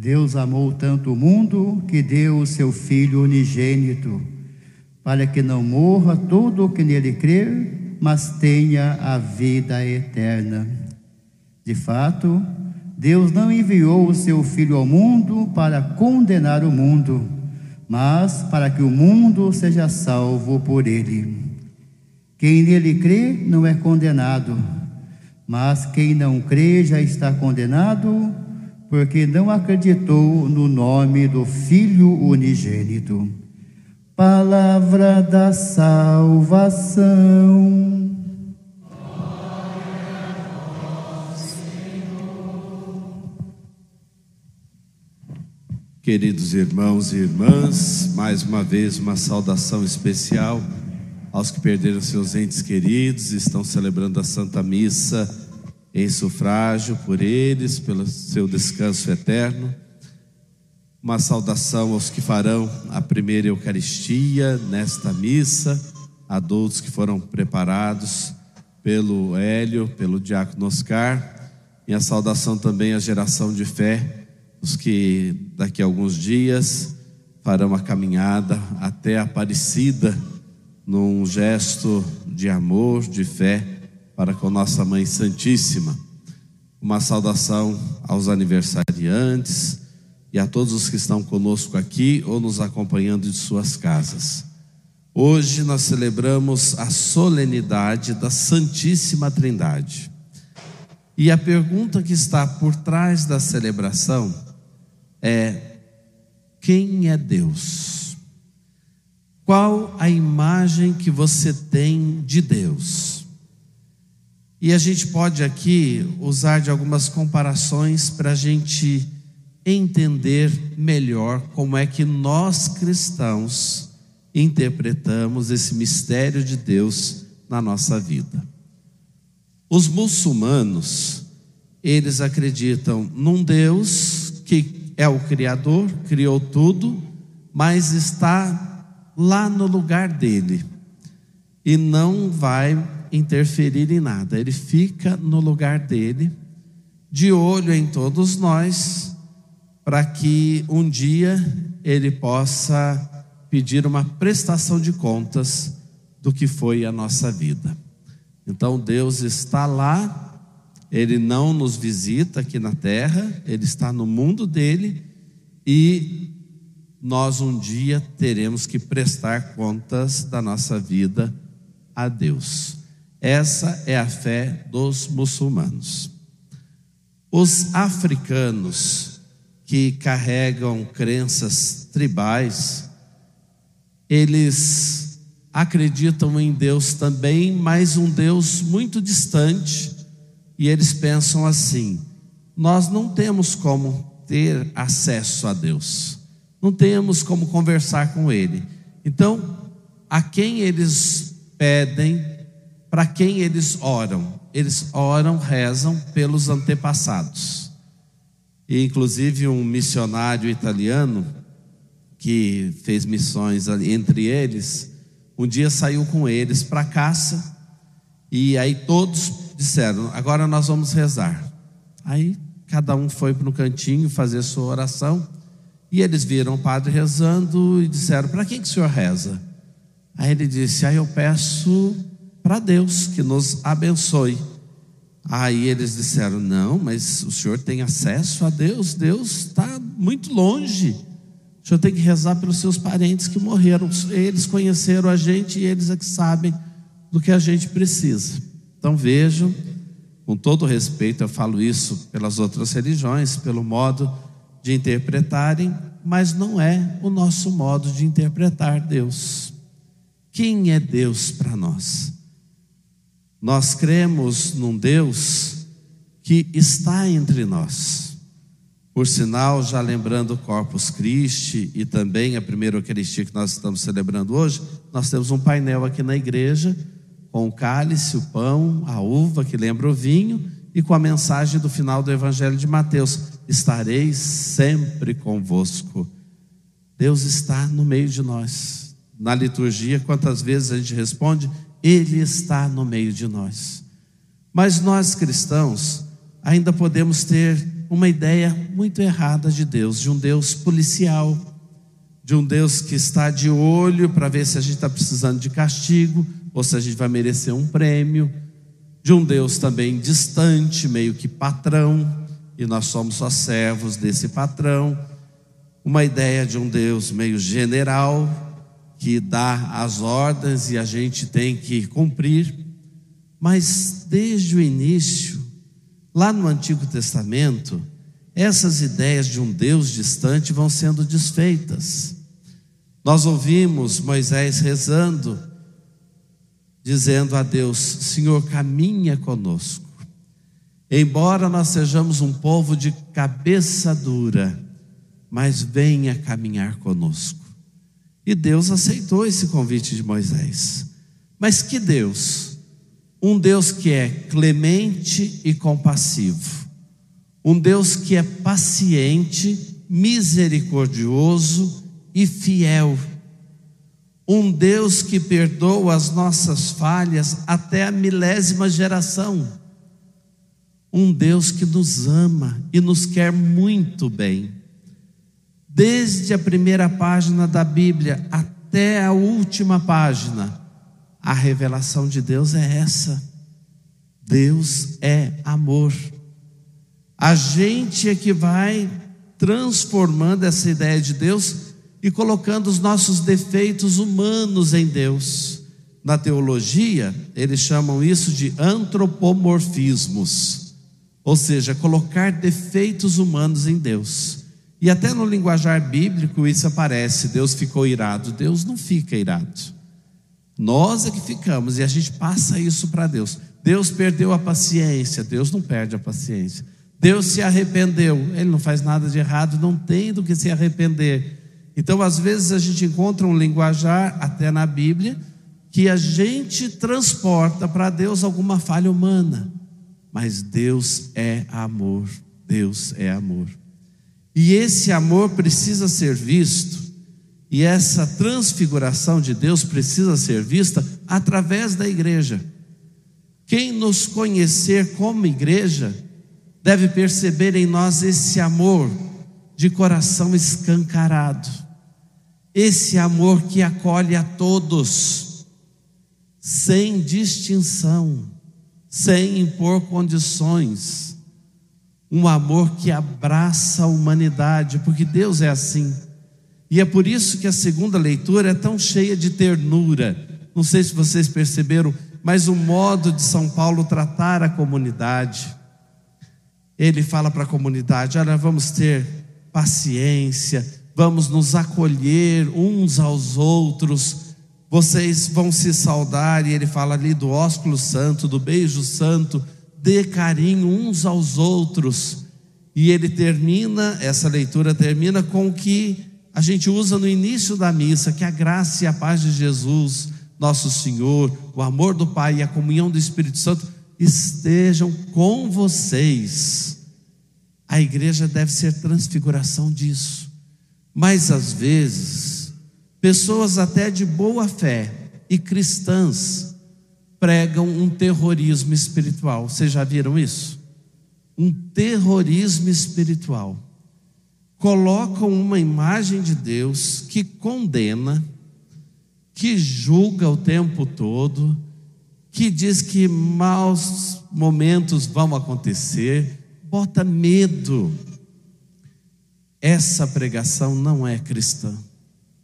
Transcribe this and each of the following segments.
Deus amou tanto o mundo que deu o seu Filho unigênito, para que não morra todo o que nele crer, mas tenha a vida eterna. De fato, Deus não enviou o seu Filho ao mundo para condenar o mundo, mas para que o mundo seja salvo por ele. Quem nele crê não é condenado, mas quem não crê já está condenado porque não acreditou no nome do Filho unigênito. Palavra da salvação. Queridos irmãos e irmãs, mais uma vez uma saudação especial aos que perderam seus entes queridos, estão celebrando a Santa Missa em sufrágio por eles, pelo seu descanso eterno. Uma saudação aos que farão a primeira Eucaristia nesta missa, adultos que foram preparados pelo Hélio, pelo Diácono Oscar, e a saudação também à geração de fé, os que daqui a alguns dias farão a caminhada até a Aparecida, num gesto de amor, de fé para com nossa Mãe Santíssima. Uma saudação aos aniversariantes e a todos os que estão conosco aqui ou nos acompanhando de suas casas. Hoje nós celebramos a solenidade da Santíssima Trindade. E a pergunta que está por trás da celebração é: quem é Deus? Qual a imagem que você tem de Deus? E a gente pode aqui usar de algumas comparações para a gente entender melhor como é que nós cristãos interpretamos esse mistério de Deus na nossa vida. Os muçulmanos, eles acreditam num Deus que é o Criador, criou tudo, mas está lá no lugar dele e não vai interferir em nada, ele fica no lugar dele, de olho em todos nós, para que um dia ele possa pedir uma prestação de contas do que foi a nossa vida. Então Deus está lá, ele não nos visita aqui na terra, ele está no mundo dele e nós um dia teremos que prestar contas da nossa vida a Deus. Essa é a fé dos muçulmanos. Os africanos que carregam crenças tribais, eles acreditam em Deus também, mas um Deus muito distante, e eles pensam assim: nós não temos como ter acesso a Deus, não temos como conversar com Ele. Então, a quem eles pedem para quem eles oram? Eles oram, rezam pelos antepassados. E inclusive um missionário italiano que fez missões entre eles, um dia saiu com eles para caça e aí todos disseram: "Agora nós vamos rezar". Aí cada um foi para o cantinho fazer sua oração e eles viram o padre rezando e disseram: "Para quem que o senhor reza?" Aí ele disse: "Aí eu peço para Deus que nos abençoe. Aí eles disseram: Não, mas o senhor tem acesso a Deus, Deus está muito longe. O senhor tem que rezar pelos seus parentes que morreram. Eles conheceram a gente e eles é que sabem do que a gente precisa. Então vejam, com todo respeito, eu falo isso pelas outras religiões, pelo modo de interpretarem, mas não é o nosso modo de interpretar Deus. Quem é Deus para nós? Nós cremos num Deus que está entre nós. Por sinal, já lembrando Corpus Christi e também a primeira Eucaristia que nós estamos celebrando hoje, nós temos um painel aqui na igreja com o cálice, o pão, a uva que lembra o vinho e com a mensagem do final do Evangelho de Mateus: Estarei sempre convosco. Deus está no meio de nós. Na liturgia, quantas vezes a gente responde: Ele está no meio de nós. Mas nós cristãos ainda podemos ter uma ideia muito errada de Deus, de um Deus policial, de um Deus que está de olho para ver se a gente está precisando de castigo ou se a gente vai merecer um prêmio, de um Deus também distante, meio que patrão, e nós somos só servos desse patrão, uma ideia de um Deus meio general, que dá as ordens e a gente tem que cumprir, mas desde o início, Lá no Antigo Testamento, essas ideias de um Deus distante vão sendo desfeitas. Nós ouvimos Moisés rezando, dizendo a Deus: Senhor, caminha conosco. Embora nós sejamos um povo de cabeça dura, mas venha caminhar conosco. E Deus aceitou esse convite de Moisés. Mas que Deus? Um Deus que é clemente e compassivo, um Deus que é paciente, misericordioso e fiel, um Deus que perdoa as nossas falhas até a milésima geração, um Deus que nos ama e nos quer muito bem. Desde a primeira página da Bíblia até a última página, a revelação de Deus é essa. Deus é amor. A gente é que vai transformando essa ideia de Deus e colocando os nossos defeitos humanos em Deus. Na teologia, eles chamam isso de antropomorfismos, ou seja, colocar defeitos humanos em Deus. E até no linguajar bíblico isso aparece: Deus ficou irado. Deus não fica irado. Nós é que ficamos e a gente passa isso para Deus. Deus perdeu a paciência, Deus não perde a paciência. Deus se arrependeu, ele não faz nada de errado, não tem do que se arrepender. Então, às vezes, a gente encontra um linguajar, até na Bíblia, que a gente transporta para Deus alguma falha humana, mas Deus é amor, Deus é amor. E esse amor precisa ser visto e essa transfiguração de Deus precisa ser vista através da igreja. Quem nos conhecer como igreja deve perceber em nós esse amor de coração escancarado, esse amor que acolhe a todos, sem distinção, sem impor condições, um amor que abraça a humanidade, porque Deus é assim. E é por isso que a segunda leitura é tão cheia de ternura. Não sei se vocês perceberam, mas o modo de São Paulo tratar a comunidade. Ele fala para a comunidade: olha, vamos ter paciência, vamos nos acolher uns aos outros, vocês vão se saudar. E ele fala ali do ósculo santo, do beijo santo, dê carinho uns aos outros. E ele termina, essa leitura termina com o que a gente usa no início da missa que a graça e a paz de Jesus, nosso Senhor, o amor do Pai e a comunhão do Espírito Santo estejam com vocês. A igreja deve ser transfiguração disso. Mas às vezes, pessoas até de boa fé e cristãs pregam um terrorismo espiritual. Vocês já viram isso? Um terrorismo espiritual colocam uma imagem de Deus que condena, que julga o tempo todo, que diz que maus momentos vão acontecer, bota medo. Essa pregação não é cristã.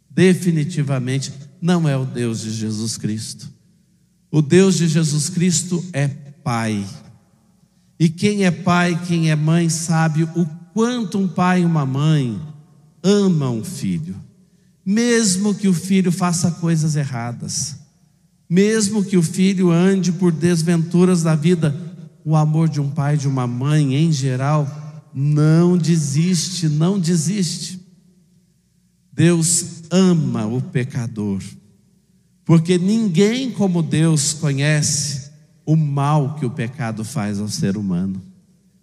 Definitivamente não é o Deus de Jesus Cristo. O Deus de Jesus Cristo é Pai. E quem é pai, quem é mãe, sabe o quanto um pai e uma mãe ama um filho, mesmo que o filho faça coisas erradas, mesmo que o filho ande por desventuras da vida, o amor de um pai, de uma mãe em geral, não desiste, não desiste. Deus ama o pecador, porque ninguém como Deus conhece o mal que o pecado faz ao ser humano.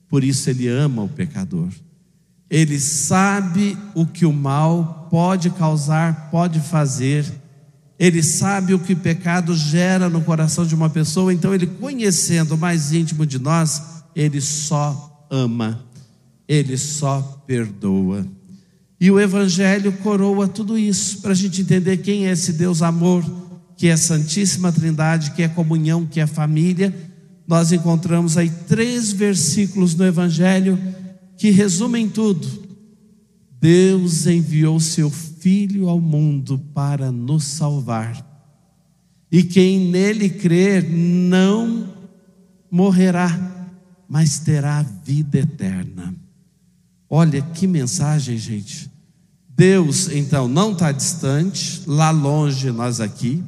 Por isso ele ama o pecador. Ele sabe o que o mal pode causar, pode fazer. Ele sabe o que o pecado gera no coração de uma pessoa, então ele conhecendo o mais íntimo de nós, ele só ama. Ele só perdoa. E o Evangelho coroa tudo isso, para a gente entender quem é esse Deus amor, que é a Santíssima Trindade, que é comunhão, que é família nós encontramos aí três versículos no Evangelho que resumem tudo. Deus enviou seu Filho ao mundo para nos salvar, e quem nele crer não morrerá, mas terá vida eterna. Olha que mensagem, gente. Deus, então, não está distante, lá longe, nós aqui.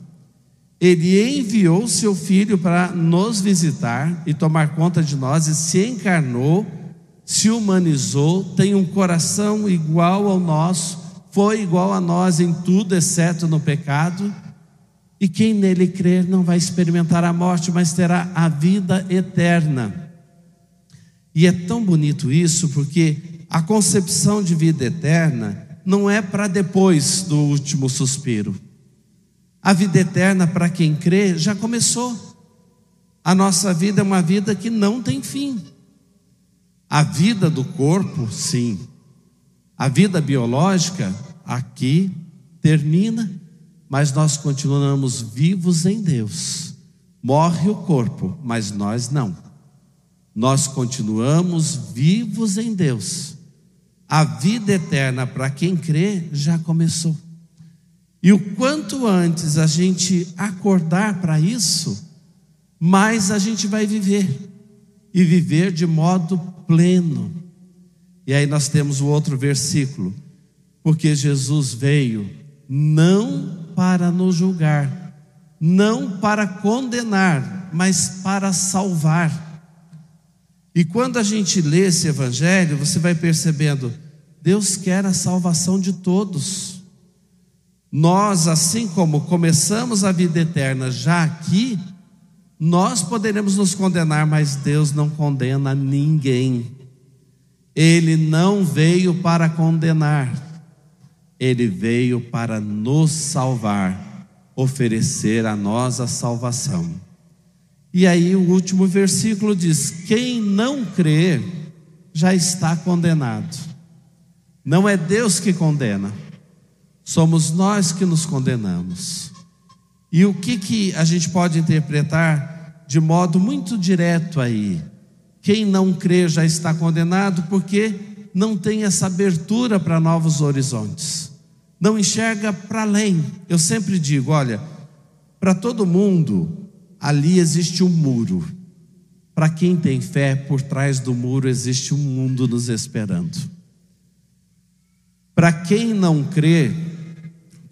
Ele enviou seu filho para nos visitar e tomar conta de nós e se encarnou, se humanizou, tem um coração igual ao nosso, foi igual a nós em tudo, exceto no pecado. E quem nele crer não vai experimentar a morte, mas terá a vida eterna. E é tão bonito isso, porque a concepção de vida eterna não é para depois do último suspiro. A vida eterna, para quem crê, já começou. A nossa vida é uma vida que não tem fim. A vida do corpo, sim. A vida biológica, aqui termina, mas nós continuamos vivos em Deus. Morre o corpo, mas nós não. Nós continuamos vivos em Deus. A vida eterna, para quem crê, já começou. E o quanto antes a gente acordar para isso, mais a gente vai viver. E viver de modo pleno. E aí nós temos o outro versículo. Porque Jesus veio não para nos julgar, não para condenar, mas para salvar. E quando a gente lê esse evangelho, você vai percebendo, Deus quer a salvação de todos. Nós, assim como começamos a vida eterna já aqui, nós poderemos nos condenar, mas Deus não condena ninguém. Ele não veio para condenar, ele veio para nos salvar, oferecer a nós a salvação. E aí o último versículo diz: quem não crê já está condenado. Não é Deus que condena, Somos nós que nos condenamos. E o que, que a gente pode interpretar de modo muito direto aí? Quem não crê já está condenado porque não tem essa abertura para novos horizontes, não enxerga para além. Eu sempre digo: olha, para todo mundo, ali existe um muro. Para quem tem fé, por trás do muro existe um mundo nos esperando. Para quem não crê,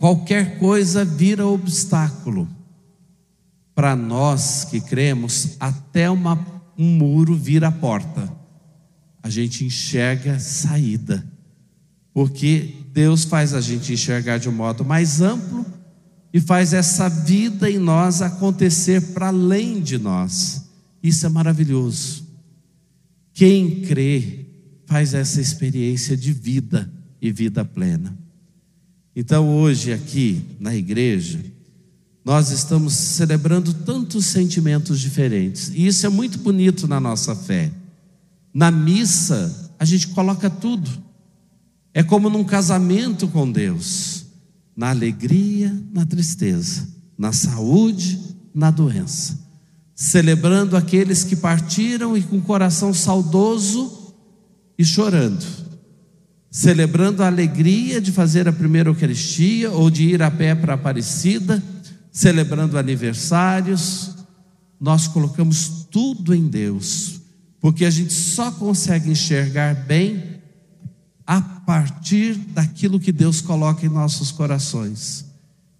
qualquer coisa vira obstáculo. Para nós que cremos, até uma, um muro vira porta. A gente enxerga saída, porque Deus faz a gente enxergar de um modo mais amplo e faz essa vida em nós acontecer para além de nós. Isso é maravilhoso. Quem crê faz essa experiência de vida e vida plena. Então, hoje, aqui na igreja, nós estamos celebrando tantos sentimentos diferentes, e isso é muito bonito na nossa fé. Na missa, a gente coloca tudo, é como num casamento com Deus: na alegria, na tristeza, na saúde, na doença, celebrando aqueles que partiram e com o coração saudoso e chorando celebrando a alegria de fazer a primeira Eucaristia ou de ir a pé para Aparecida, celebrando aniversários. Nós colocamos tudo em Deus, porque a gente só consegue enxergar bem a partir daquilo que Deus coloca em nossos corações.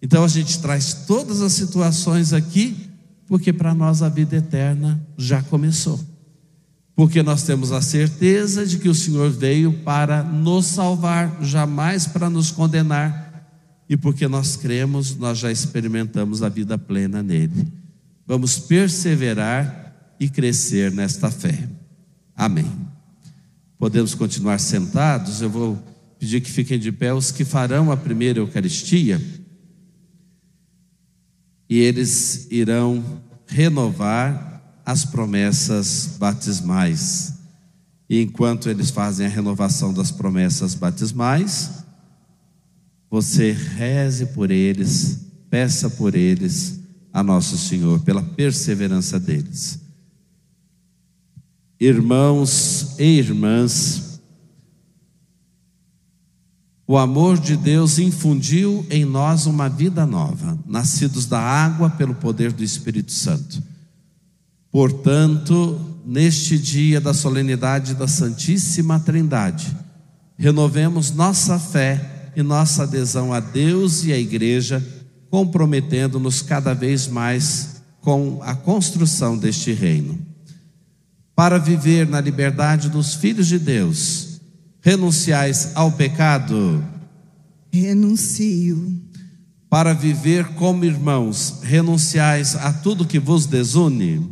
Então a gente traz todas as situações aqui, porque para nós a vida eterna já começou. Porque nós temos a certeza de que o Senhor veio para nos salvar, jamais para nos condenar. E porque nós cremos, nós já experimentamos a vida plena nele. Vamos perseverar e crescer nesta fé. Amém. Podemos continuar sentados. Eu vou pedir que fiquem de pé os que farão a primeira Eucaristia. E eles irão renovar as promessas batismais. E enquanto eles fazem a renovação das promessas batismais, você reze por eles, peça por eles a Nosso Senhor, pela perseverança deles irmãos e irmãs, o amor de Deus infundiu em nós uma vida nova, nascidos da água pelo poder do Espírito Santo. Portanto, neste dia da solenidade da Santíssima Trindade, renovemos nossa fé e nossa adesão a Deus e à Igreja, comprometendo-nos cada vez mais com a construção deste reino para viver na liberdade dos filhos de Deus, renunciais ao pecado? Renuncio. Para viver como irmãos, renunciais a tudo que vos desune?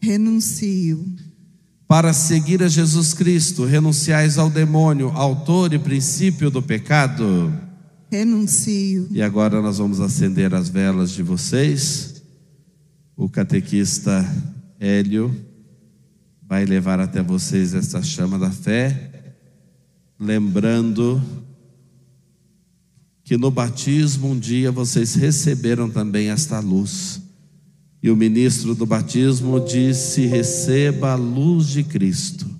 Renuncio. Para seguir a Jesus Cristo, renunciais ao demônio, autor e princípio do pecado? Renuncio. E agora nós vamos acender as velas de vocês. O catequista Hélio vai levar até vocês essa chama da fé, lembrando que no batismo um dia vocês receberam também esta luz. E o ministro do batismo disse: receba a luz de Cristo.